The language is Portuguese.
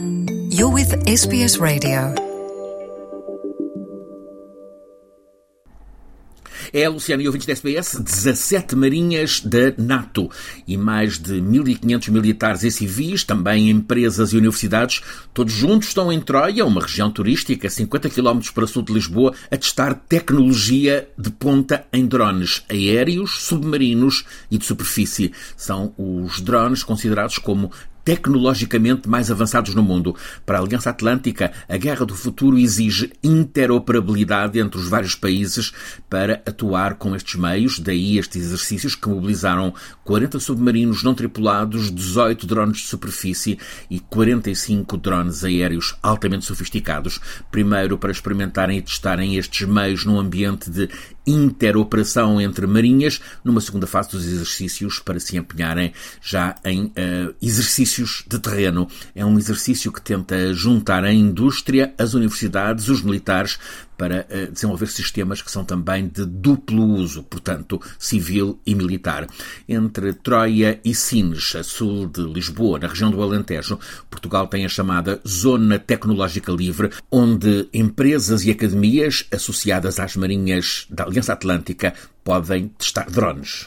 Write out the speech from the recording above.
You're with SBS Radio. É a Luciana e ouvintes da SBS, 17 marinhas da NATO e mais de 1.500 militares e civis, também empresas e universidades, todos juntos estão em Troia, uma região turística a 50 km para sul de Lisboa, a testar tecnologia de ponta em drones aéreos, submarinos e de superfície. São os drones considerados como tecnologicamente mais avançados no mundo. Para a Aliança Atlântica, a guerra do futuro exige interoperabilidade entre os vários países para atuar com estes meios, daí estes exercícios que mobilizaram 40 submarinos não tripulados, 18 drones de superfície e 45 drones aéreos altamente sofisticados. Primeiro, para experimentarem e testarem estes meios num ambiente de interoperação entre marinhas, numa segunda fase dos exercícios para se empenharem já em uh, exercícios de terreno. É um exercício que tenta juntar a indústria, as universidades, os militares para uh, desenvolver sistemas que são também de duplo uso, portanto, civil e militar. Entre Troia e Sines, a sul de Lisboa, na região do Alentejo, Portugal tem a chamada Zona Tecnológica Livre, onde empresas e academias associadas às marinhas da Aliança Atlântica podem testar drones.